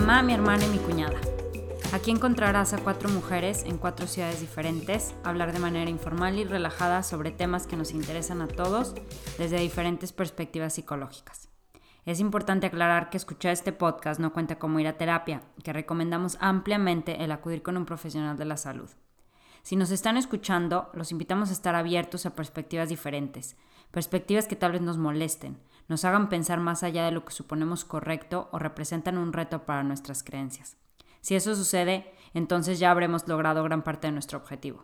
mamá, mi hermana y mi cuñada. Aquí encontrarás a cuatro mujeres en cuatro ciudades diferentes hablar de manera informal y relajada sobre temas que nos interesan a todos desde diferentes perspectivas psicológicas. Es importante aclarar que escuchar este podcast no cuenta como ir a terapia, que recomendamos ampliamente el acudir con un profesional de la salud. Si nos están escuchando, los invitamos a estar abiertos a perspectivas diferentes, perspectivas que tal vez nos molesten, nos hagan pensar más allá de lo que suponemos correcto o representan un reto para nuestras creencias. Si eso sucede, entonces ya habremos logrado gran parte de nuestro objetivo.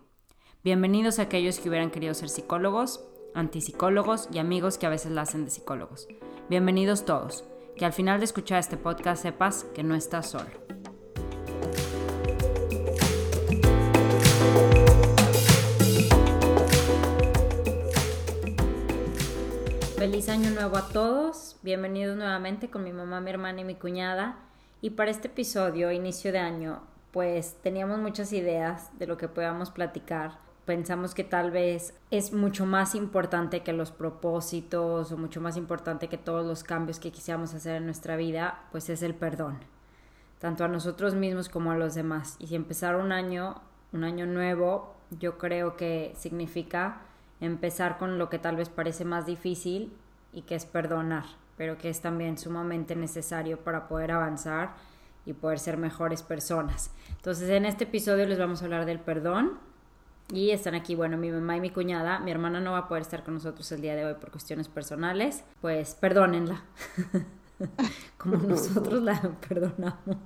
Bienvenidos a aquellos que hubieran querido ser psicólogos, antipsicólogos y amigos que a veces la hacen de psicólogos. Bienvenidos todos. Que al final de escuchar este podcast sepas que no estás solo. Feliz año nuevo a todos. Bienvenidos nuevamente con mi mamá, mi hermana y mi cuñada. Y para este episodio, inicio de año, pues teníamos muchas ideas de lo que podíamos platicar. Pensamos que tal vez es mucho más importante que los propósitos o mucho más importante que todos los cambios que quisiéramos hacer en nuestra vida, pues es el perdón, tanto a nosotros mismos como a los demás. Y si empezar un año, un año nuevo, yo creo que significa empezar con lo que tal vez parece más difícil y que es perdonar, pero que es también sumamente necesario para poder avanzar y poder ser mejores personas. Entonces en este episodio les vamos a hablar del perdón y están aquí, bueno, mi mamá y mi cuñada, mi hermana no va a poder estar con nosotros el día de hoy por cuestiones personales, pues perdónenla. como nosotros la perdonamos.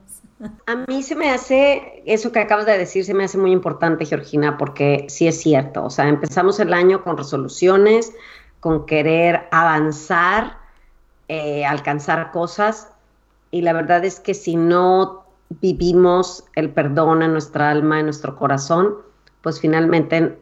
A mí se me hace, eso que acabas de decir, se me hace muy importante, Georgina, porque sí es cierto, o sea, empezamos el año con resoluciones, con querer avanzar, eh, alcanzar cosas, y la verdad es que si no vivimos el perdón en nuestra alma, en nuestro corazón, pues finalmente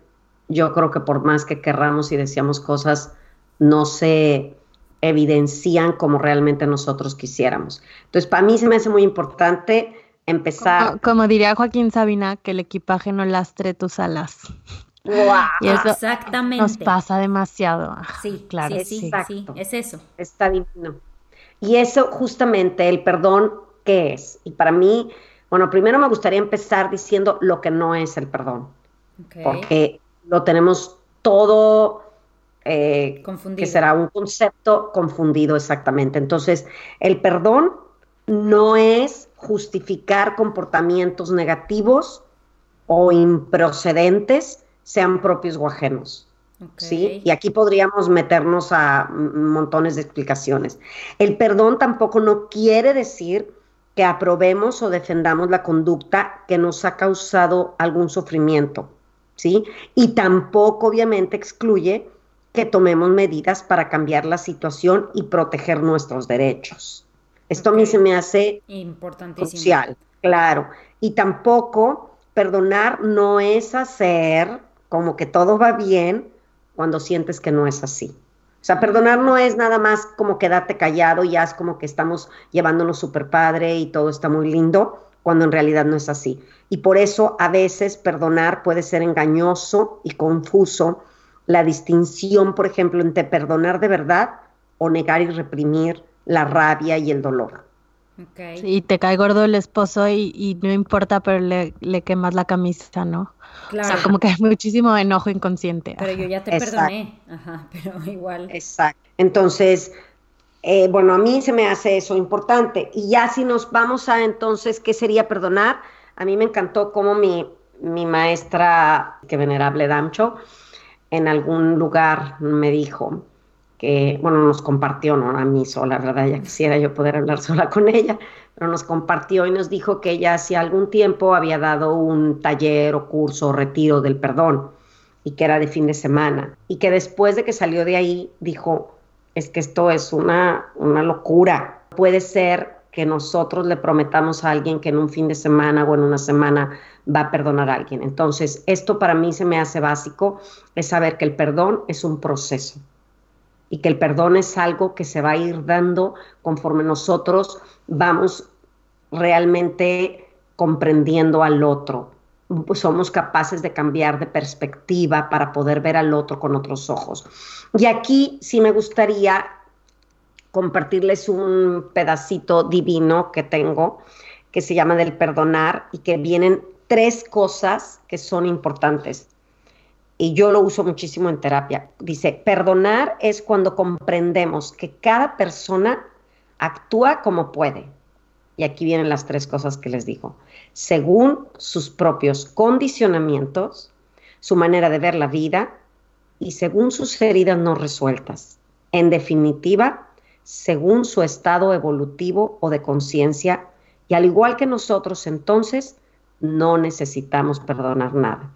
yo creo que por más que querramos y deseamos cosas, no se evidencian como realmente nosotros quisiéramos. Entonces, para mí se me hace muy importante empezar. Como, diría Joaquín Sabina, que el equipaje no lastre tus alas. Y eso Exactamente. Nos pasa demasiado. Sí, claro. Sí, sí, es eso. Está divino. Y eso justamente, el perdón, ¿qué es? Y para mí, bueno, primero me gustaría empezar diciendo lo que no es el perdón. Porque lo tenemos todo eh, que será un concepto confundido exactamente. Entonces, el perdón no es justificar comportamientos negativos o improcedentes, sean propios o ajenos. ¿Sí? Y aquí podríamos meternos a montones de explicaciones. El perdón tampoco no quiere decir que aprobemos o defendamos la conducta que nos ha causado algún sufrimiento, ¿sí? Y tampoco obviamente excluye que tomemos medidas para cambiar la situación y proteger nuestros derechos. Esto a mí se me hace crucial, claro. Y tampoco perdonar no es hacer como que todo va bien cuando sientes que no es así. O sea, perdonar no es nada más como quedarte callado y es como que estamos llevándonos súper padre y todo está muy lindo, cuando en realidad no es así. Y por eso a veces perdonar puede ser engañoso y confuso la distinción, por ejemplo, entre perdonar de verdad o negar y reprimir la rabia y el dolor. Okay. y te cae gordo el esposo y, no importa, pero le, quemas la camisa, ¿no? Claro. O sea, como que hay muchísimo enojo inconsciente. Pero yo ya te perdoné, Ajá, pero igual. Exacto. Entonces, eh, bueno, a mí se me hace eso importante. Y ya si nos vamos a entonces, ¿qué sería perdonar? A mí me encantó cómo mi, mi maestra, que venerable Damcho, en algún lugar me dijo que, bueno, nos compartió, no a mí sola, ¿verdad? Ya quisiera yo poder hablar sola con ella, pero nos compartió y nos dijo que ella hacía algún tiempo había dado un taller o curso o retiro del perdón y que era de fin de semana y que después de que salió de ahí dijo, es que esto es una, una locura. Puede ser que nosotros le prometamos a alguien que en un fin de semana o en una semana va a perdonar a alguien. Entonces, esto para mí se me hace básico, es saber que el perdón es un proceso y que el perdón es algo que se va a ir dando conforme nosotros vamos realmente comprendiendo al otro. somos capaces de cambiar de perspectiva para poder ver al otro con otros ojos. Y aquí sí me gustaría compartirles un pedacito divino que tengo que se llama del perdonar y que vienen tres cosas que son importantes. Y yo lo uso muchísimo en terapia. Dice, perdonar es cuando comprendemos que cada persona actúa como puede. Y aquí vienen las tres cosas que les digo. Según sus propios condicionamientos, su manera de ver la vida y según sus heridas no resueltas. En definitiva, según su estado evolutivo o de conciencia, y al igual que nosotros, entonces, no necesitamos perdonar nada.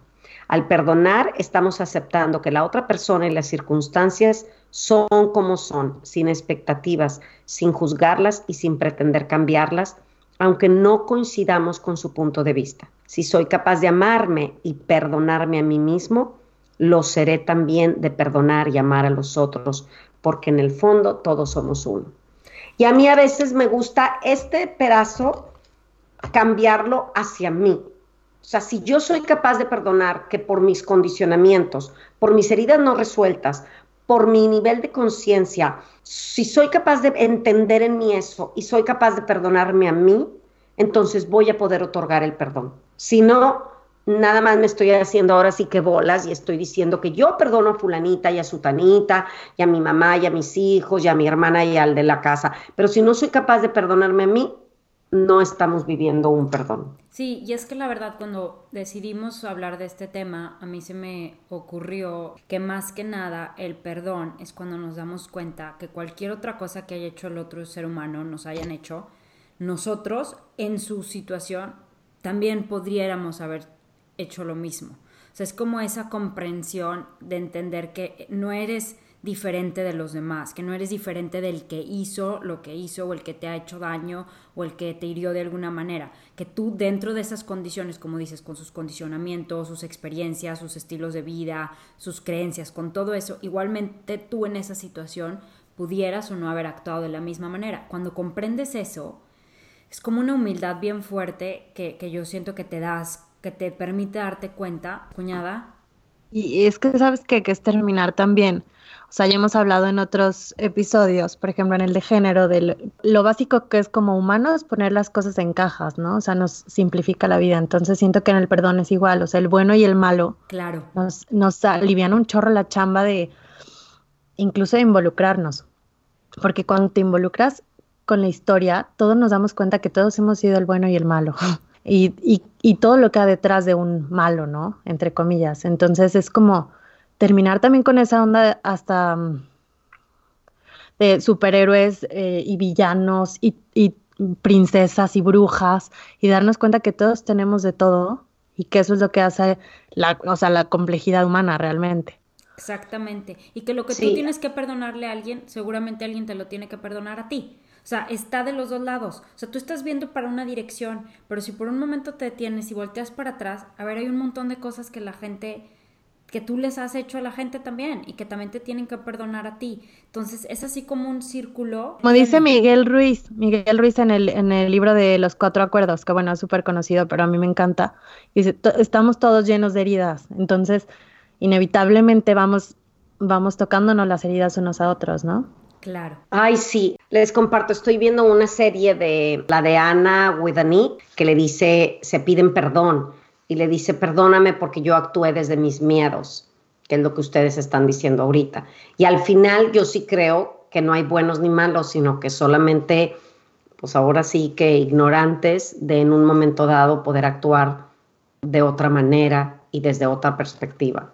Al perdonar, estamos aceptando que la otra persona y las circunstancias son como son, sin expectativas, sin juzgarlas y sin pretender cambiarlas, aunque no coincidamos con su punto de vista. Si soy capaz de amarme y perdonarme a mí mismo, lo seré también de perdonar y amar a los otros, porque en el fondo todos somos uno. Y a mí a veces me gusta este pedazo cambiarlo hacia mí. O sea, si yo soy capaz de perdonar que por mis condicionamientos, por mis heridas no resueltas, por mi nivel de conciencia, si soy capaz de entender en mí eso y soy capaz de perdonarme a mí, entonces voy a poder otorgar el perdón. Si no, nada más me estoy haciendo ahora sí que bolas y estoy diciendo que yo perdono a fulanita y a sutanita y a mi mamá y a mis hijos y a mi hermana y al de la casa. Pero si no soy capaz de perdonarme a mí, no estamos viviendo un perdón. Sí, y es que la verdad cuando decidimos hablar de este tema, a mí se me ocurrió que más que nada el perdón es cuando nos damos cuenta que cualquier otra cosa que haya hecho el otro ser humano nos hayan hecho, nosotros en su situación también podríamos haber hecho lo mismo. O sea, es como esa comprensión de entender que no eres diferente de los demás, que no eres diferente del que hizo lo que hizo o el que te ha hecho daño o el que te hirió de alguna manera, que tú dentro de esas condiciones, como dices, con sus condicionamientos, sus experiencias, sus estilos de vida, sus creencias, con todo eso, igualmente tú en esa situación pudieras o no haber actuado de la misma manera. Cuando comprendes eso, es como una humildad bien fuerte que, que yo siento que te das, que te permite darte cuenta, cuñada. Y es que sabes que, que es terminar también o sea, ya hemos hablado en otros episodios, por ejemplo, en el de género, de lo básico que es como humano es poner las cosas en cajas, ¿no? O sea, nos simplifica la vida. Entonces siento que en el perdón es igual, o sea, el bueno y el malo. Claro. Nos, nos alivian un chorro la chamba de incluso de involucrarnos. Porque cuando te involucras con la historia, todos nos damos cuenta que todos hemos sido el bueno y el malo. Y, y, y todo lo que hay detrás de un malo, ¿no? Entre comillas. Entonces es como terminar también con esa onda hasta mm, de superhéroes eh, y villanos y, princesas y brujas y darnos cuenta que todos tenemos de todo y que eso es lo que hace la, o sea, la complejidad humana realmente. Exactamente. Y que lo que tú tienes que perdonarle a alguien, seguramente alguien te lo tiene que perdonar a ti. O sea, está de los dos lados. O sea, tú estás viendo para una dirección, pero si por un momento te detienes y volteas para atrás, a ver, hay un montón de cosas que la gente que tú les has hecho a la gente también y que también te tienen que perdonar a ti. Entonces es así como un círculo. Como dice Miguel Ruiz, Miguel Ruiz en el, en el libro de los cuatro acuerdos, que bueno, es súper conocido, pero a mí me encanta. Dice, estamos todos llenos de heridas, entonces inevitablemente vamos, vamos tocándonos las heridas unos a otros, ¿no? Claro. Ay, sí, les comparto, estoy viendo una serie de la de Ana Widani que le dice, se piden perdón y le dice, perdóname porque yo actué desde mis miedos, que es lo que ustedes están diciendo ahorita. Y al final yo sí creo que no hay buenos ni malos, sino que solamente, pues ahora sí que ignorantes de en un momento dado poder actuar de otra manera y desde otra perspectiva.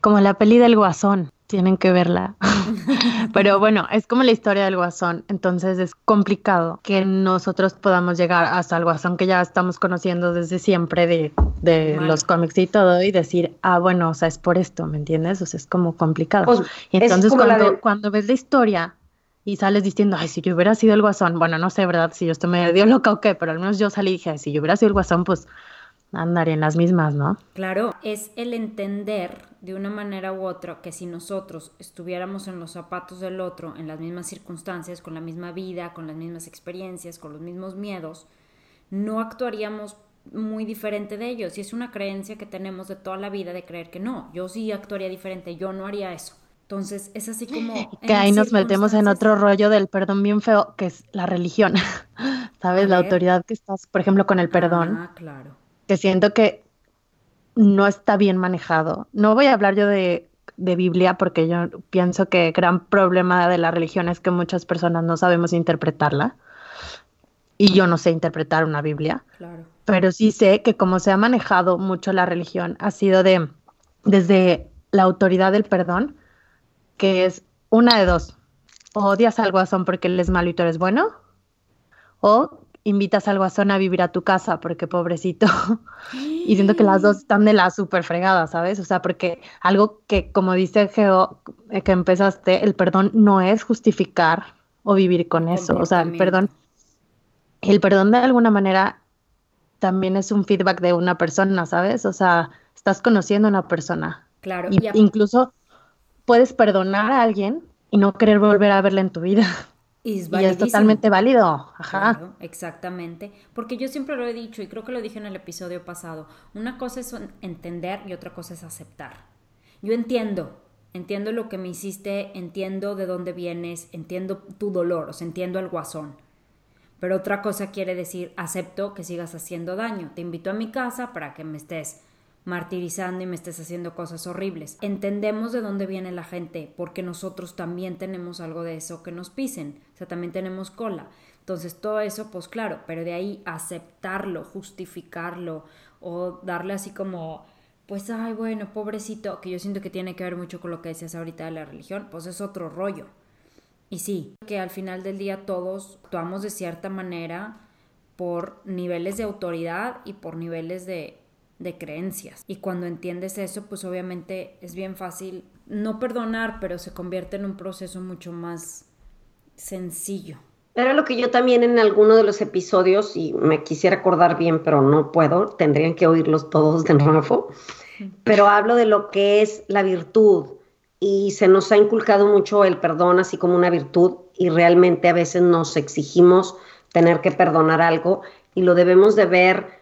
Como la peli del guasón tienen que verla. Pero bueno, es como la historia del guasón, entonces es complicado que nosotros podamos llegar hasta el guasón que ya estamos conociendo desde siempre de, de los cómics y todo y decir, ah, bueno, o sea, es por esto, ¿me entiendes? O sea, es como complicado. Pues, y entonces cuando, cuando ves la historia y sales diciendo, ay, si yo hubiera sido el guasón, bueno, no sé, ¿verdad? Si yo estoy medio loca o qué, pero al menos yo salí y dije, si yo hubiera sido el guasón, pues andaría en las mismas, ¿no? Claro, es el entender de una manera u otra que si nosotros estuviéramos en los zapatos del otro, en las mismas circunstancias, con la misma vida, con las mismas experiencias, con los mismos miedos, no actuaríamos muy diferente de ellos. Y es una creencia que tenemos de toda la vida de creer que no, yo sí actuaría diferente, yo no haría eso. Entonces es así como... Que ahí nos metemos en otro rollo del perdón bien feo, que es la religión. ¿sabes? La autoridad que estás, por ejemplo, con el perdón. Ah, claro. Que siento que no está bien manejado. No voy a hablar yo de, de Biblia porque yo pienso que el gran problema de la religión es que muchas personas no sabemos interpretarla. Y yo no sé interpretar una Biblia. Claro. Pero sí sé que como se ha manejado mucho la religión, ha sido de desde la autoridad del perdón, que es una de dos. O odias al guasón porque él es malo y tú eres bueno, o invitas al guasón a vivir a tu casa porque pobrecito. y siento que las dos están de la súper fregada, ¿sabes? O sea, porque algo que, como dice Geo, eh, que empezaste, el perdón no es justificar o vivir con eso. O sea, el perdón, el perdón de alguna manera también es un feedback de una persona, ¿sabes? O sea, estás conociendo a una persona. Claro. Y, incluso puedes perdonar a alguien y no querer volver a verla en tu vida. Y es, totalmente válido. Ajá. exactamente. Porque yo siempre lo he dicho y creo que lo dije en el episodio pasado. Una cosa es entender y otra cosa es aceptar. Yo entiendo, entiendo lo que me hiciste, entiendo de dónde vienes, entiendo tu dolor, o sea, entiendo el guasón. Pero otra cosa quiere decir, acepto que sigas haciendo daño. Te invito a mi casa para que me estés martirizando y me estés haciendo cosas horribles. Entendemos de dónde viene la gente, porque nosotros también tenemos algo de eso que nos pisen, o sea, también tenemos cola. Entonces, todo eso, pues claro, pero de ahí aceptarlo, justificarlo o darle así como, pues, ay, bueno, pobrecito, que yo siento que tiene que ver mucho con lo que decías ahorita de la religión, pues es otro rollo. Y sí, que al final del día todos actuamos de cierta manera por niveles de autoridad y por niveles de de creencias. Y cuando entiendes eso, pues obviamente es bien fácil no perdonar, pero se convierte en un proceso mucho más sencillo. Era lo que yo también en alguno de los episodios, y me quisiera acordar bien, pero no puedo, tendrían que oírlos todos de nuevo, pero hablo de lo que es la virtud y se nos ha inculcado mucho el perdón así como una virtud y realmente a veces nos exigimos tener que perdonar algo y lo debemos de ver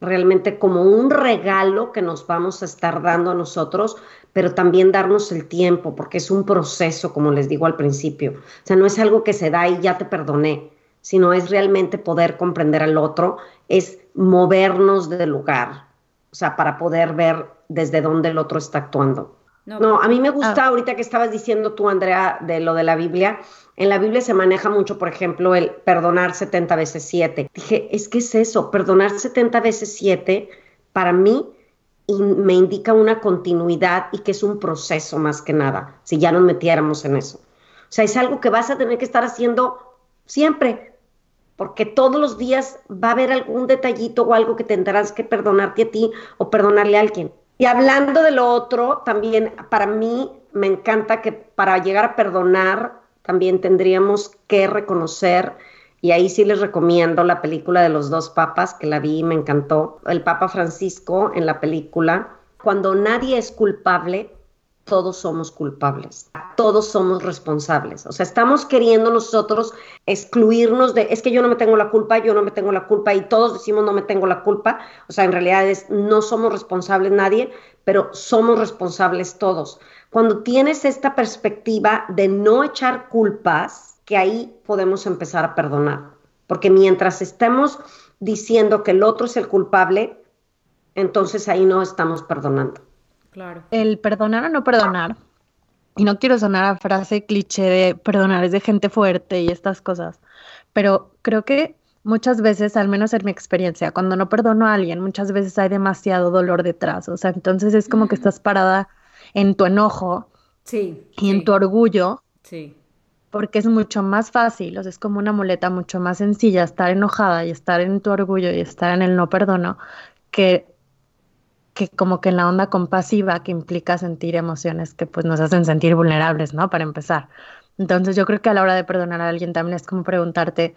realmente como un regalo que nos vamos a estar dando a nosotros, pero también darnos el tiempo, porque es un proceso, como les digo al principio. O sea, no es algo que se da y ya te perdoné, sino es realmente poder comprender al otro, es movernos del lugar, o sea, para poder ver desde dónde el otro está actuando. No, a mí me gusta ah. ahorita que estabas diciendo tú, Andrea, de lo de la Biblia. En la Biblia se maneja mucho, por ejemplo, el perdonar 70 veces 7. Dije, es que es eso, perdonar 70 veces 7 para mí me indica una continuidad y que es un proceso más que nada, si ya nos metiéramos en eso. O sea, es algo que vas a tener que estar haciendo siempre, porque todos los días va a haber algún detallito o algo que tendrás que perdonarte a ti o perdonarle a alguien. Y hablando de lo otro, también para mí me encanta que para llegar a perdonar también tendríamos que reconocer, y ahí sí les recomiendo la película de los dos papas, que la vi y me encantó, el Papa Francisco en la película, cuando nadie es culpable, todos somos culpables, todos somos responsables. O sea, estamos queriendo nosotros excluirnos de, es que yo no me tengo la culpa, yo no me tengo la culpa y todos decimos no me tengo la culpa. O sea, en realidad es, no somos responsables nadie, pero somos responsables todos. Cuando tienes esta perspectiva de no echar culpas, que ahí podemos empezar a perdonar. Porque mientras estemos diciendo que el otro es el culpable, entonces ahí no estamos perdonando. El perdonar o no perdonar. Y no quiero sonar a frase cliché de perdonar es de gente fuerte y estas cosas, pero creo que muchas veces, al menos en mi experiencia, cuando no perdono a alguien, muchas veces hay demasiado dolor detrás. O sea, entonces es como que estás parada en tu enojo sí, y en tu orgullo. Sí. Porque es mucho más fácil, o sea, es como una muleta mucho más sencilla estar enojada y estar en tu orgullo y estar en el no perdono que que como que en la onda compasiva que implica sentir emociones que pues nos hacen sentir vulnerables, ¿no? Para empezar. Entonces yo creo que a la hora de perdonar a alguien también es como preguntarte,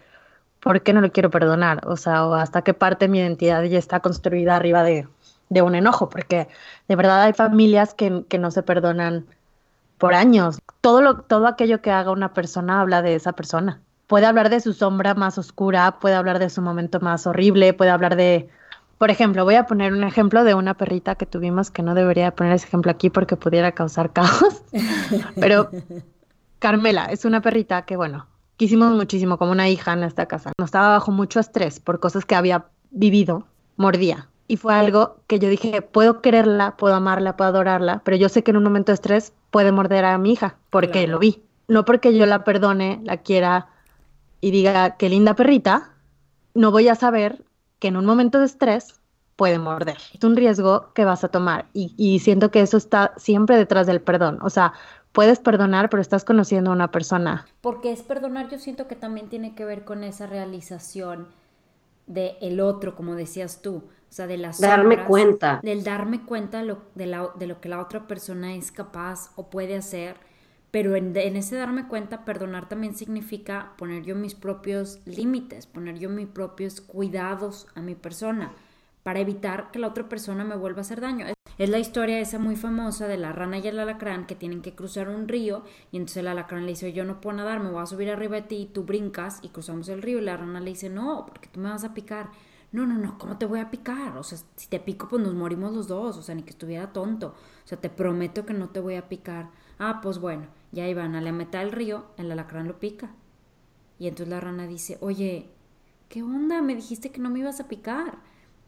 ¿por qué no lo quiero perdonar? O sea, o hasta qué parte mi identidad ya está construida arriba de, de un enojo, porque de verdad hay familias que, que, no se perdonan por años. Todo, lo, todo aquello que haga una persona habla de esa persona. Puede hablar de su sombra más oscura, puede hablar de su momento más horrible, puede hablar de por ejemplo, voy a poner un ejemplo de una perrita que tuvimos que no debería poner ese ejemplo aquí porque pudiera causar caos. Pero Carmela es una perrita que, bueno, quisimos muchísimo como una hija en esta casa. No estaba bajo mucho estrés por cosas que había vivido, mordía. Y fue algo que yo dije, puedo quererla, puedo amarla, puedo adorarla, pero yo sé que en un momento de estrés puede morder a mi hija, porque lo vi. No porque yo la perdone, la quiera y diga, qué linda perrita, no voy a saber que en un momento de estrés puede morder. Es un riesgo que vas a tomar y, y siento que eso está siempre detrás del perdón. O sea, puedes perdonar, pero estás conociendo a una persona. Porque es perdonar, yo siento que también tiene que ver con esa realización de el otro, como decías tú, o sea, de las darme cuenta, del darme cuenta de lo, de, la, de lo que la otra persona es capaz o puede hacer, pero en, ese darme cuenta, perdonar también significa poner yo mis propios límites, poner yo mis propios cuidados a mi persona para evitar que la otra persona me vuelva a hacer daño. Es la historia esa muy famosa de la rana y el alacrán que tienen que cruzar un río y entonces el alacrán le dice, yo no puedo nadar, me voy a subir arriba de ti y tú brincas y cruzamos el río y la rana le dice, no, porque tú me vas a picar. No, no, no, ¿cómo te voy a picar? O sea, si te pico, pues nos morimos los dos, o sea, ni que estuviera tonto. O sea, te prometo que no te voy a picar. Ah, pues bueno, ya iban a la mitad del río, el alacrán lo pica. Y entonces la rana dice, oye, ¿qué onda? Me dijiste que no me ibas a picar.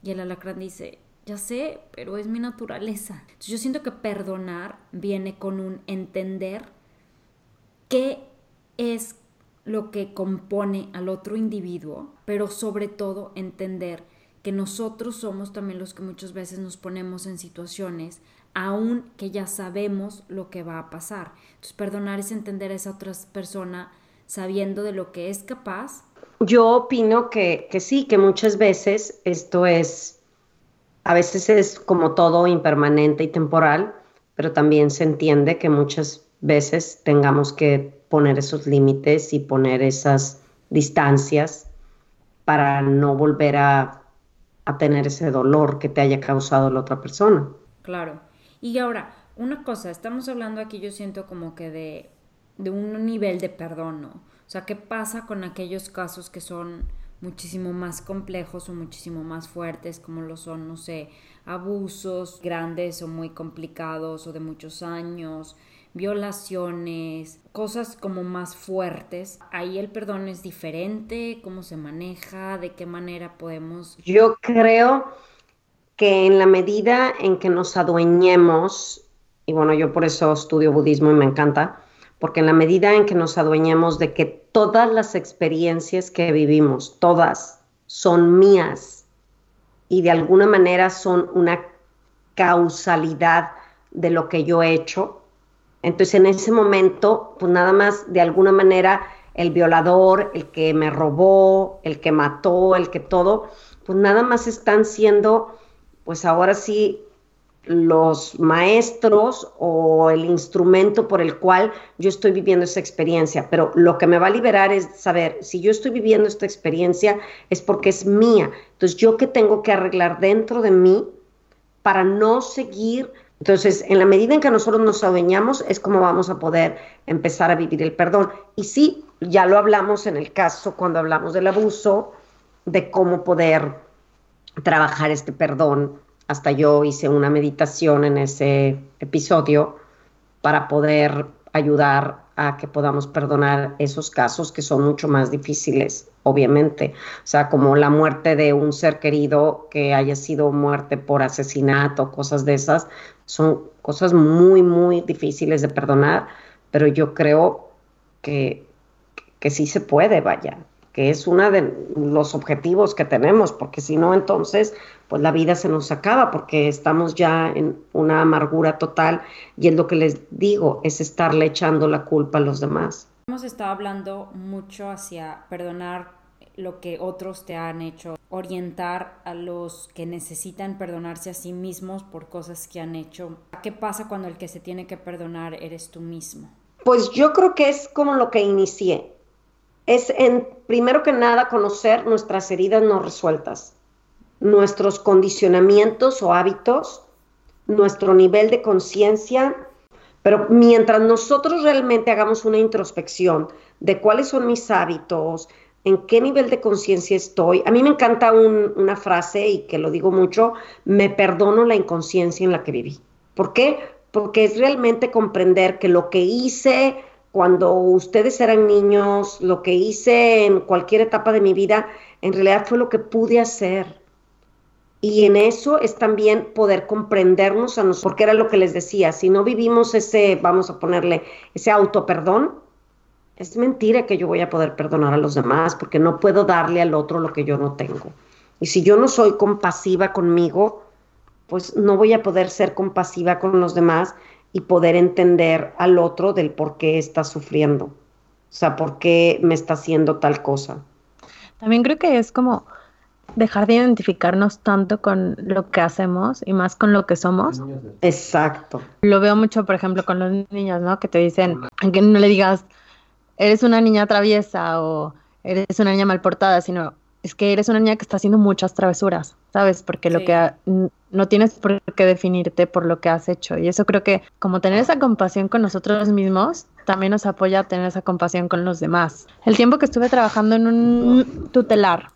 Y el alacrán dice, ya sé, pero es mi naturaleza. Entonces yo siento que perdonar viene con un entender qué es lo que compone al otro individuo, pero sobre todo entender que nosotros somos también los que muchas veces nos ponemos en situaciones aun que ya sabemos lo que va a pasar. Entonces perdonar es entender a esa otra persona sabiendo de lo que es capaz. Yo opino que, que sí, que muchas veces esto es a veces es como todo impermanente y temporal, pero también se entiende que muchas veces tengamos que poner esos límites y poner esas distancias para no volver a, a, tener ese dolor que te haya causado la otra persona. Claro. Y ahora, una cosa, estamos hablando aquí, yo siento como que de, de un nivel de perdón, ¿no? O sea, ¿qué pasa con aquellos casos que son muchísimo más complejos o muchísimo más fuertes, como lo son, no sé, abusos grandes o muy complicados o de muchos años, violaciones, cosas como más fuertes. Ahí el perdón es diferente, cómo se maneja, de qué manera podemos... Yo creo que en la medida en que nos adueñemos, y bueno, yo por eso estudio budismo y me encanta, porque en la medida en que nos adueñemos de que todas las experiencias que vivimos, todas, son mías y de alguna manera son una causalidad de lo que yo he hecho, entonces en ese momento, pues nada más de alguna manera el violador, el que me robó, el que mató, el que todo, pues nada más están siendo, pues ahora sí, los maestros o el instrumento por el cual yo estoy viviendo esa experiencia, pero lo que me va a liberar es saber, si yo estoy viviendo esta experiencia es porque es mía. Entonces, yo qué tengo que arreglar dentro de mí para no seguir. Entonces, en la medida en que nosotros nos adueñamos, es como vamos a poder empezar a vivir el perdón. Y sí, ya lo hablamos en el caso cuando hablamos del abuso, de cómo poder trabajar este perdón hasta yo hice una meditación en ese episodio para poder ayudar a que podamos perdonar esos casos que son mucho más difíciles, obviamente. O sea, como la muerte de un ser querido que haya sido muerte por asesinato, cosas de esas, son cosas muy, muy difíciles de perdonar, pero yo creo que, que sí se puede, vaya que es uno de los objetivos que tenemos, porque si no, entonces, pues la vida se nos acaba, porque estamos ya en una amargura total y es lo que les digo, es estarle echando la culpa a los demás. Hemos estado hablando mucho hacia perdonar lo que otros te han hecho, orientar a los que necesitan perdonarse a sí mismos por cosas que han hecho. ¿Qué pasa cuando el que se tiene que perdonar eres tú mismo? Pues yo creo que es como lo que inicié es en, primero que nada conocer nuestras heridas no resueltas, nuestros condicionamientos o hábitos, nuestro nivel de conciencia, pero mientras nosotros realmente hagamos una introspección de cuáles son mis hábitos, en qué nivel de conciencia estoy, a mí me encanta una frase y que lo digo mucho, me perdono la inconsciencia en la que viví. ¿Por qué? Porque es realmente comprender que lo que hice, cuando ustedes eran niños, lo que hice en cualquier etapa de mi vida, en realidad fue lo que pude hacer. Y en eso es también poder comprendernos a nosotros, porque era lo que les decía, si no vivimos ese, vamos a ponerle, ese auto perdón, es mentira que yo voy a poder perdonar a los demás, porque no puedo darle al otro lo que yo no tengo. Y si yo no soy compasiva conmigo, pues no voy a poder ser compasiva con los demás y poder entender al otro del por qué está sufriendo. O sea, por qué me está haciendo tal cosa. También creo que es como dejar de identificarnos tanto con lo que hacemos y más con lo que somos. Exacto. Lo veo mucho, por ejemplo, con los niños, ¿no? Que te dicen, que no le digas, eres una niña traviesa o eres una niña mal portada, sino es que eres una niña que está haciendo muchas travesuras, ¿sabes? Porque lo que no tienes por qué definirte por lo que has hecho. Y eso creo que como tener esa compasión con nosotros mismos, también nos apoya a tener esa compasión con los demás. El tiempo que estuve trabajando en un tutelar,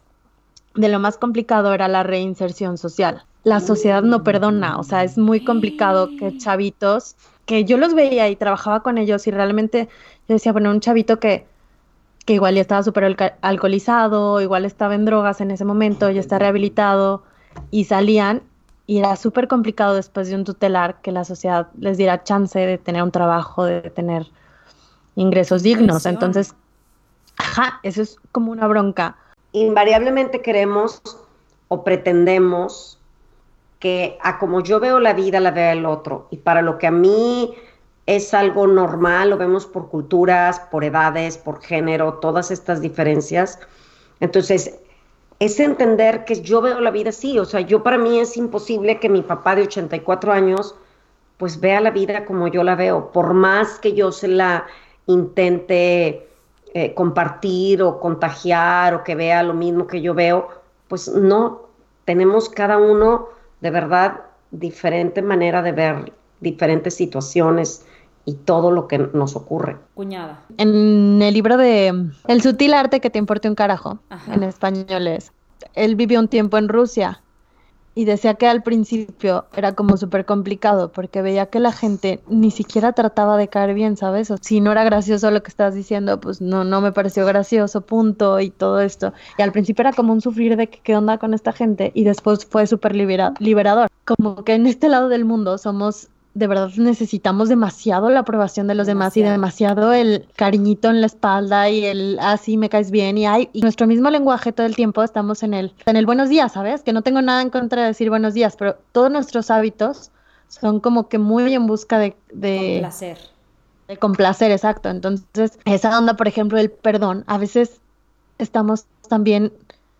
de lo más complicado era la reinserción social. La sociedad no perdona, o sea, es muy complicado que chavitos, que yo los veía y trabajaba con ellos y realmente yo decía, bueno, un chavito que que igual ya estaba súper alcoholizado, igual estaba en drogas en ese momento, ya está rehabilitado, y salían, y era súper complicado después de un tutelar que la sociedad les diera chance de tener un trabajo, de tener ingresos dignos. Entonces, ajá, eso es como una bronca. Invariablemente queremos o pretendemos que a como yo veo la vida, la vea el otro. Y para lo que a mí es algo normal, lo vemos por culturas, por edades, por género, todas estas diferencias. Entonces, es entender que yo veo la vida así, o sea, yo para mí es imposible que mi papá de 84 años pues vea la vida como yo la veo, por más que yo se la intente eh, compartir o contagiar o que vea lo mismo que yo veo, pues no, tenemos cada uno de verdad diferente manera de ver diferentes situaciones, y todo lo que nos ocurre. Cuñada. En el libro de El sutil arte que te importe un carajo, en español es, él vivió un tiempo en Rusia y decía que al principio era como súper complicado porque veía que la gente ni siquiera trataba de caer bien, ¿sabes? O si no era gracioso lo que estás diciendo, pues no, no me pareció gracioso, punto, y todo esto. Y al principio era como un sufrir de que qué onda con esta gente y después fue súper liberador. Como que en este lado del mundo somos de verdad necesitamos demasiado la aprobación de los demás y demasiado el cariñito en la espalda y el así ah, me caes bien y hay y nuestro mismo lenguaje todo el tiempo estamos en el en el buenos días, ¿sabes? Que no tengo nada en contra de decir buenos días, pero todos nuestros hábitos son como que muy en busca de de complacer. De complacer, exacto. Entonces, esa onda, por ejemplo, el perdón, a veces estamos también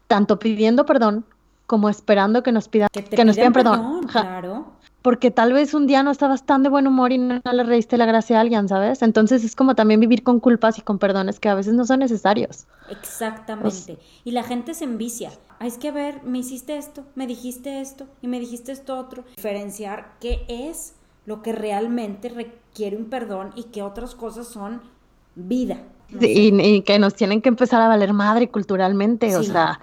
tanto pidiendo perdón como esperando que nos pidan que, nos pidan perdón. Claro porque tal vez un día no estabas tan de buen humor y no, le reíste la gracia a alguien, ¿sabes? Entonces es como también vivir con culpas y con perdones que a veces no son necesarios. Exactamente. y la gente se envicia. Ah, es que a ver, me hiciste esto, me dijiste esto y me dijiste esto otro. Diferenciar qué es lo que realmente requiere un perdón y qué otras cosas son vida. Y, que nos tienen que empezar a valer madre culturalmente, o sea,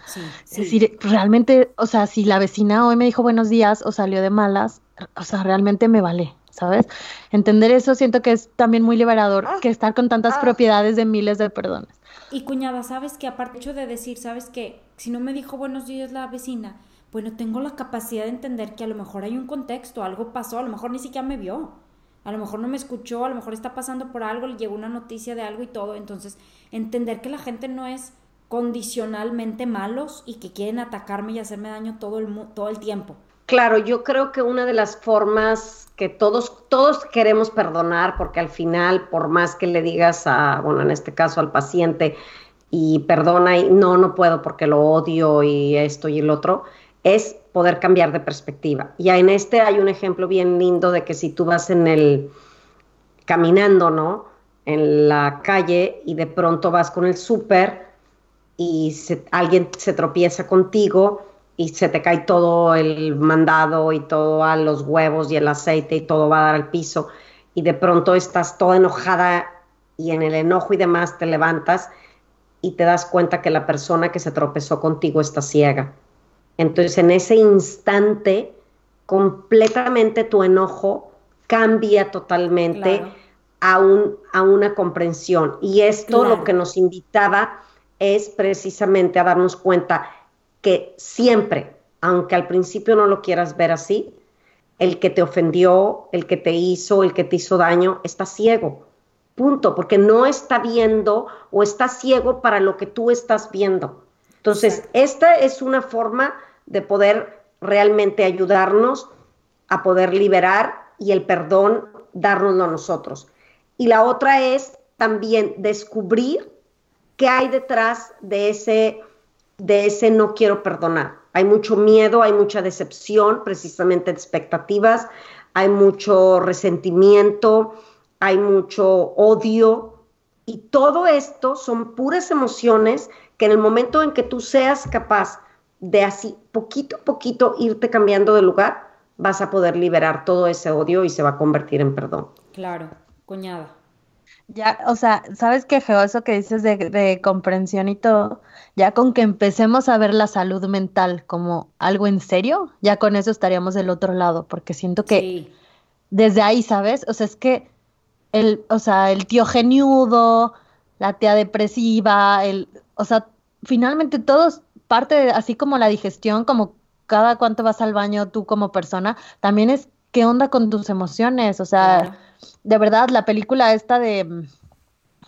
decir, realmente, o sea, si la vecina hoy me dijo buenos días o salió de malas, o sea, realmente me vale, ¿sabes? Entender eso siento que es también muy liberador ah. que estar con tantas ah. propiedades de miles de perdones. Y cuñada, ¿sabes que Aparte hecho de decir, ¿sabes que Si no me dijo buenos días la vecina, bueno, tengo la capacidad de entender que a lo mejor hay un contexto, algo pasó, a lo mejor ni siquiera me vio, a lo mejor no me escuchó, a lo mejor está pasando por algo, le llegó una noticia de algo y todo, entonces entender que la gente no es condicionalmente malos y que quieren atacarme y hacerme daño todo el, todo el tiempo. Claro, yo creo que una de las formas que todos, todos queremos perdonar, porque al final, por más que le digas a, bueno, en este caso al paciente, y perdona, y no, no puedo porque lo odio y esto y el otro, es poder cambiar de perspectiva. Y en este hay un ejemplo bien lindo de que si tú vas en el, caminando, ¿no? En la calle y de pronto vas con el súper y alguien se tropieza contigo, y se te cae todo el mandado y todo a los huevos y el aceite y todo va a dar al piso y de pronto estás toda enojada y en el enojo y demás te levantas y te das cuenta que la persona que se tropezó contigo está ciega. Entonces en ese instante completamente tu enojo cambia totalmente a, un, a una comprensión. Y esto lo que nos invitaba es precisamente a darnos cuenta que siempre, aunque al principio no lo quieras ver así, el que te ofendió, el que te hizo, el que te hizo daño, está ciego. Punto, porque no está viendo o está ciego para lo que tú estás viendo. Entonces, esta es una forma de poder realmente ayudarnos a poder liberar y el perdón dárnoslo a nosotros. Y la otra es también descubrir qué hay detrás de ese, de ese no quiero perdonar. Hay mucho miedo, hay mucha decepción, precisamente de expectativas, hay mucho resentimiento, hay mucho odio. Y todo esto son puras emociones que en el momento en que tú seas capaz de así poquito a poquito irte cambiando de lugar, vas a poder liberar todo ese odio y se va a convertir en perdón. Claro, cuñada. Ya, o sea, ¿sabes qué, Geo? Eso que dices de, de, comprensión y todo, ya con que empecemos a ver la salud mental como algo en serio, ya con eso estaríamos del otro lado, porque siento que desde ahí, ¿sabes? O sea, es que el, o sea, el tío geniudo, la tía depresiva, el, o sea, finalmente todos parte de, así como la digestión, como cada cuánto vas al baño tú como persona, también es qué onda con tus emociones, o sea, de verdad, la película esta de,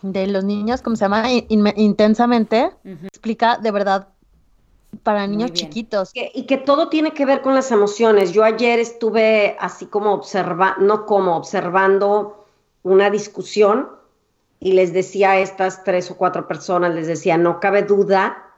de los niños, ¿cómo se llama? intensamente, explica de verdad para niños chiquitos. y que todo tiene que ver con las emociones. Yo ayer estuve así como observando, no como observando una discusión y les decía a estas tres o cuatro personas, les decía, no cabe duda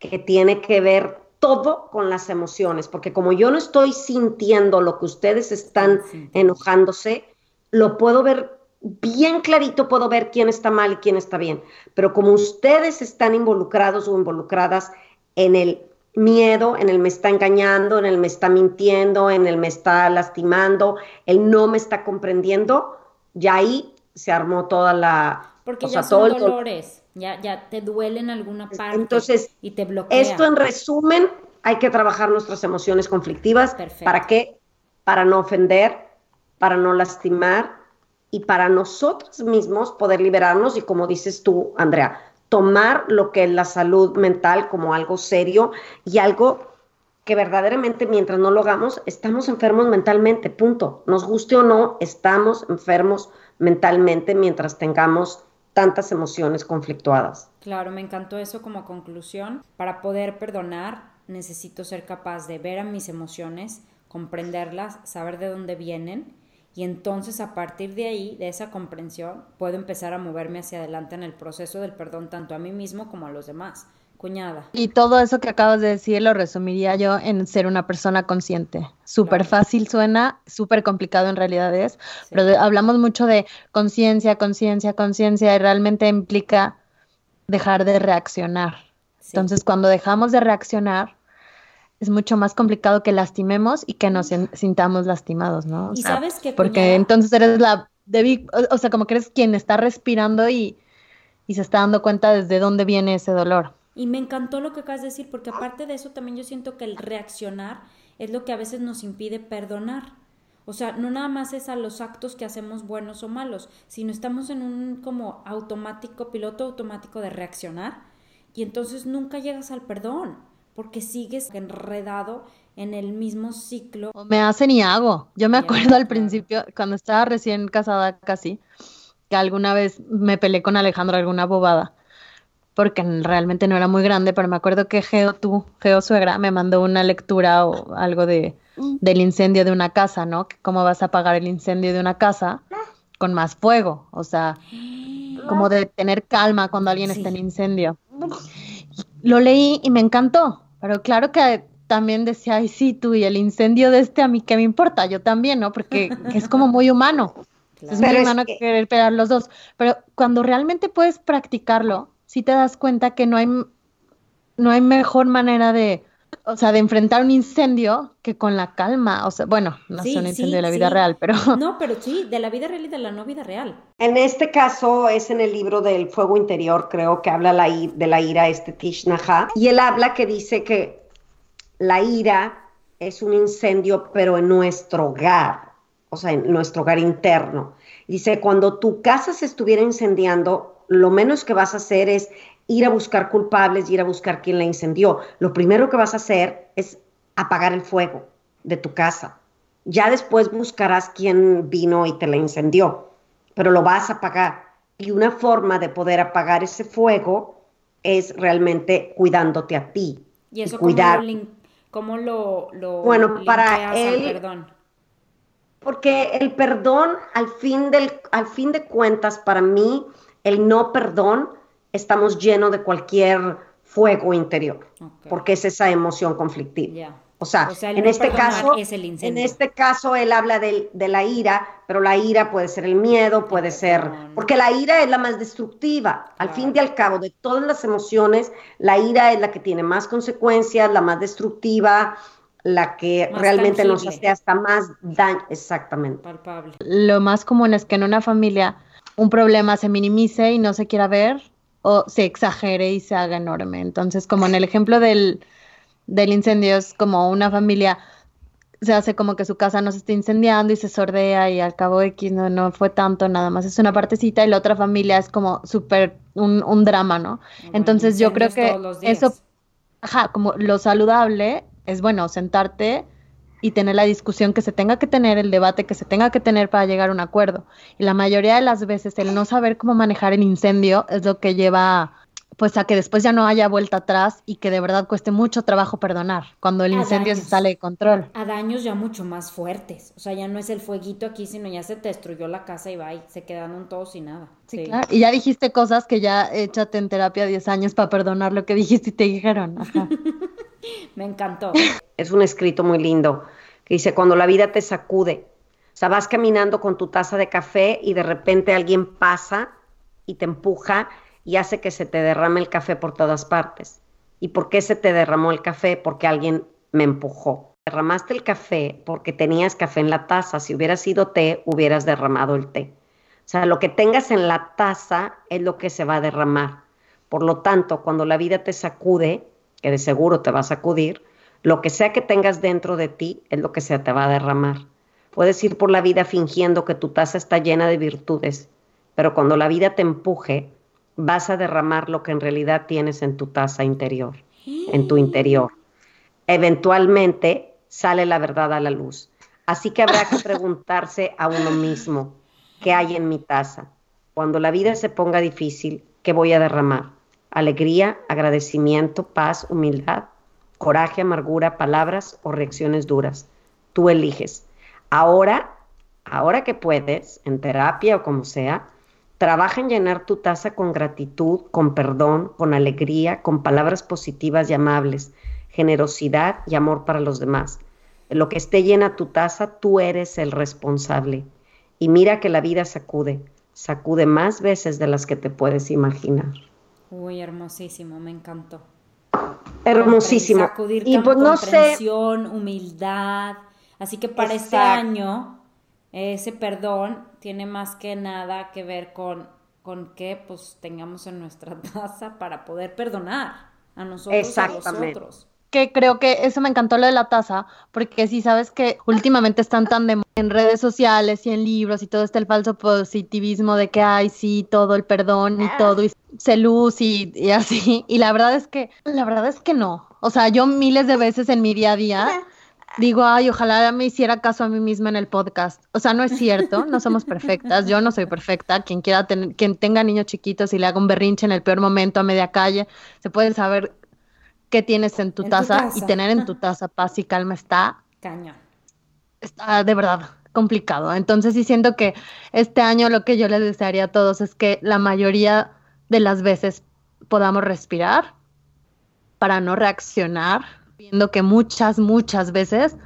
que tiene que ver todo con las emociones, porque como yo no estoy sintiendo lo que ustedes están enojándose, lo puedo ver bien clarito, puedo ver quién está mal y quién está bien, pero como ustedes están involucrados o involucradas en el miedo, en el me está engañando, en el me está mintiendo, en el me está lastimando, el no me está comprendiendo, ya ahí se armó toda la... Porque ya son dolores ya, ya te duele en alguna parte Entonces, y te bloquea. Esto en resumen, hay que trabajar nuestras emociones conflictivas. ¿Para qué? Para no ofender, para no lastimar y para nosotros mismos poder liberarnos y como dices tú, Andrea, tomar lo que es la salud mental como algo serio y algo que verdaderamente mientras no lo hagamos, estamos enfermos mentalmente, punto. Nos guste o no, estamos enfermos mentalmente mientras tengamos tantas emociones conflictuadas. Claro, me encantó eso como conclusión. Para poder perdonar, necesito ser capaz de ver a mis emociones, comprenderlas, saber de dónde vienen y entonces a partir de ahí, de esa comprensión, puedo empezar a moverme hacia adelante en el proceso del perdón tanto a mí mismo como a los demás cuñada. Y todo eso que acabas de decir lo resumiría yo en ser una persona consciente. Súper fácil suena, súper complicado en realidad es, pero hablamos mucho de conciencia, conciencia, conciencia y realmente implica dejar de reaccionar. Entonces, cuando dejamos de reaccionar, es mucho más complicado que lastimemos y que nos sintamos lastimados, ¿no? y sabes que porque entonces eres la o, sea, como que eres quien está respirando y, y se está dando cuenta desde dónde viene ese dolor. Y me encantó lo que acabas de decir, porque aparte de eso también yo siento que el reaccionar es lo que a veces nos impide perdonar. O sea, no nada más es a los actos que hacemos buenos o malos, sino estamos en un como automático, piloto automático de reaccionar y entonces nunca llegas al perdón, porque sigues enredado en el mismo ciclo. me hacen y hago. Yo me acuerdo al principio, cuando estaba recién casada casi, que alguna vez me peleé con Alejandro alguna bobada porque realmente no era muy grande, pero me acuerdo que Geo, tú, Geo Suegra, me mandó una lectura o algo de, mm. del incendio de una casa, ¿no? ¿Cómo vas a apagar el incendio de una casa con más fuego? O sea, como de tener calma cuando alguien está en incendio. Lo leí y me encantó, pero claro que también decía, ay, sí, tú y el incendio de este a mí, ¿qué me importa? Yo también, ¿no? Porque es como muy humano. Es muy humano querer pegar los dos. Pero cuando realmente puedes practicarlo, si te das cuenta que no hay, no hay mejor manera de, o sea, de enfrentar un incendio que con la calma. O sea, bueno, no es un incendio de la vida real, pero. No, pero sí, de la vida real y de la no vida real. En este caso es en el libro del fuego interior, creo que habla la, de la ira, este Tish y él habla que dice que la ira es un incendio, pero en nuestro hogar, o sea, en nuestro hogar interno. Dice, cuando tu casa se estuviera incendiando, lo menos que vas a hacer es ir a buscar culpables, ir a buscar quién la incendió. Lo primero que vas a hacer es apagar el fuego de tu casa. Ya después buscarás quién vino y te la incendió, pero lo vas a apagar. Y una forma de poder apagar ese fuego es realmente cuidándote a ti. Y eso cuidar. ¿cómo lo, lo, bueno, para él, perdón? Porque el perdón, al fin, del, al fin de cuentas, para mí, el no perdón estamos llenos de cualquier fuego interior, porque es esa emoción conflictiva. O sea, en este caso, en este caso él habla de, la ira, pero la ira puede ser el miedo, puede ser, porque la ira es la más destructiva. Al fin y al cabo, de todas las emociones, la ira es la que tiene más consecuencias, la más destructiva, la que realmente nos hace hasta más daño. Exactamente. Palpable. Lo más común es que en una familia un problema se minimice y no se quiera ver o se exagere y se haga enorme. Entonces, como en el ejemplo del, del incendio, es como una familia se hace como que su casa no se está incendiando y se sordea y al cabo X no, no fue tanto, nada más es una partecita y la otra familia es como súper un, un, drama, ¿no? Entonces yo creo que eso, ajá, como lo saludable es bueno sentarte y tener la discusión que se tenga que tener, el debate que se tenga que tener para llegar a un acuerdo. Y la mayoría de las veces el no saber cómo manejar el incendio es lo que lleva pues a que después ya no haya vuelta atrás y que de verdad cueste mucho trabajo perdonar cuando el incendio se sale de control. A daños ya mucho más fuertes, o sea, ya no es el fueguito aquí, sino ya se te destruyó la casa y va y se quedaron todos sin nada. Sí, claro. Y ya dijiste cosas que ya échate en terapia 10 años para perdonar lo que dijiste y te dijeron. Ajá. Me encantó. Es un escrito muy lindo que dice, cuando la vida te sacude, o sea, vas caminando con tu taza de café y de repente alguien pasa y te empuja y hace que se te derrame el café por todas partes. ¿Y por qué se te derramó el café? Porque alguien me empujó. Derramaste el café porque tenías café en la taza. Si hubiera sido té, hubieras derramado el té. O sea, lo que tengas en la taza es lo que se va a derramar. Por lo tanto, cuando la vida te sacude, que de seguro te va a sacudir, lo que sea que tengas dentro de ti es lo que se te va a derramar. Puedes ir por la vida fingiendo que tu taza está llena de virtudes, pero cuando la vida te empuje, vas a derramar lo que en realidad tienes en tu taza interior, en tu interior. Eventualmente sale la verdad a la luz. Así que habrá que preguntarse a uno mismo, ¿qué hay en mi taza? Cuando la vida se ponga difícil, ¿qué voy a derramar? alegría, agradecimiento, paz, humildad, coraje, amargura, palabras o reacciones duras. Tú eliges. Ahora, ahora que puedes, en terapia o como sea, trabaja en llenar tu taza con gratitud, con perdón, con alegría, con palabras positivas y amables, generosidad y amor para los demás. En lo que esté llena tu taza, tú eres el responsable. Y mira que la vida sacude, sacude más veces de las que te puedes imaginar. Uy, hermosísimo, me encantó. Hermosísimo. Sacudir y pues no comprensión, humildad. Así que para este año, ese perdón tiene más que nada que ver con, con que pues tengamos en nuestra taza para poder perdonar a nosotros y a los otros. Que creo que eso me encantó lo de la taza, porque si sabes que últimamente están tan de en redes sociales y en libros y todo este el falso positivismo de que hay sí todo el perdón y ah. todo y celuz y, y así y la verdad es que la verdad es que no. O sea yo miles de veces en mi día a día digo ay ojalá me hiciera caso a mí misma en el podcast o sea no es cierto no somos perfectas yo no soy perfecta quien quiera tener quien tenga niños chiquitos y le haga un berrinche en el peor momento a media calle se puede saber qué tienes en tu, taza, y tener en tu taza paz y calma está cañón. Está de verdad complicado. Entonces sí siento que este año lo que yo les desearía a todos es que la mayoría de las veces podamos respirar para no reaccionar, viendo que muchas, muchas veces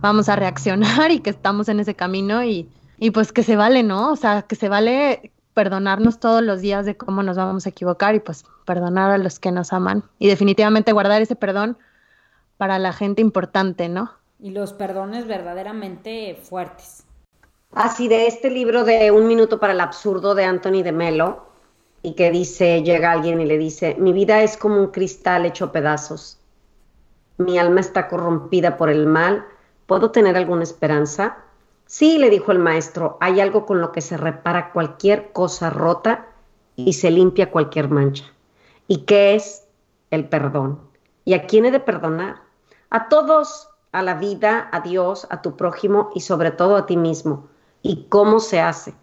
vamos a reaccionar y que estamos en ese camino y, y pues que se vale, ¿no? O sea, que se vale perdonarnos todos los días de cómo nos vamos a equivocar y pues perdonar a los que nos aman y definitivamente guardar ese perdón para la gente importante, ¿no? Y los perdones verdaderamente fuertes. Así de este libro de Un minuto para el absurdo de Anthony de Melo y que dice, llega alguien y le dice, mi vida es como un cristal hecho pedazos. Mi alma está corrompida por el mal. ¿Puedo tener alguna esperanza? Sí, le dijo el maestro, hay algo con lo que se repara cualquier cosa rota y se limpia cualquier mancha. ¿Y qué es? El perdón. ¿Y a quién he de perdonar? A todos, a la vida, a Dios, a tu prójimo y sobre todo a ti mismo. ¿Y cómo se hace?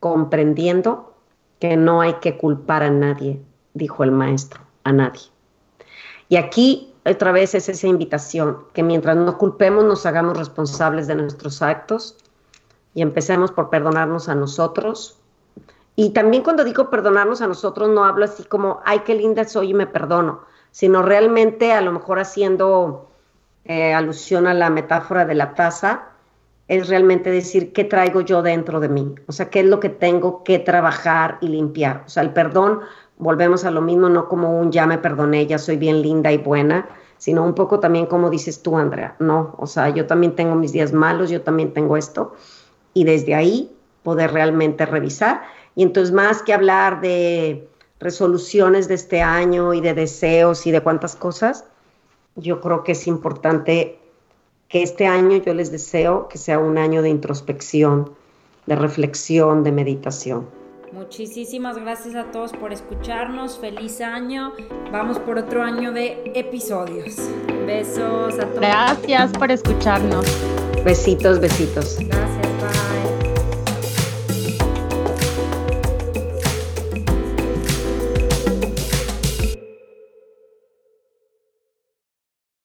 Comprendiendo que no hay que culpar a nadie, dijo el maestro, a nadie. Y aquí otra vez es esa invitación, que mientras no culpemos nos hagamos responsables de nuestros actos y empecemos por perdonarnos a nosotros. Y también cuando digo perdonarnos a nosotros no hablo así como, ay, qué linda soy y me perdono, sino realmente a lo mejor haciendo eh, alusión a la metáfora de la taza, es realmente decir qué traigo yo dentro de mí, o sea, qué es lo que tengo que trabajar y limpiar. O sea, el perdón volvemos a lo mismo, no como un ya me perdoné, ya soy bien linda y buena, sino un poco también como dices tú, Andrea, no, o sea, yo también tengo mis días malos, yo también tengo esto, y desde ahí poder realmente revisar. Y entonces, más que hablar de resoluciones de este año y de deseos y de cuántas cosas, yo creo que es importante que este año yo les deseo que sea un año de introspección, de reflexión, de meditación. Muchísimas gracias a todos por escucharnos. Feliz año. Vamos por otro año de episodios. Besos a todos. Gracias por escucharnos. Besitos, besitos. Gracias, bye.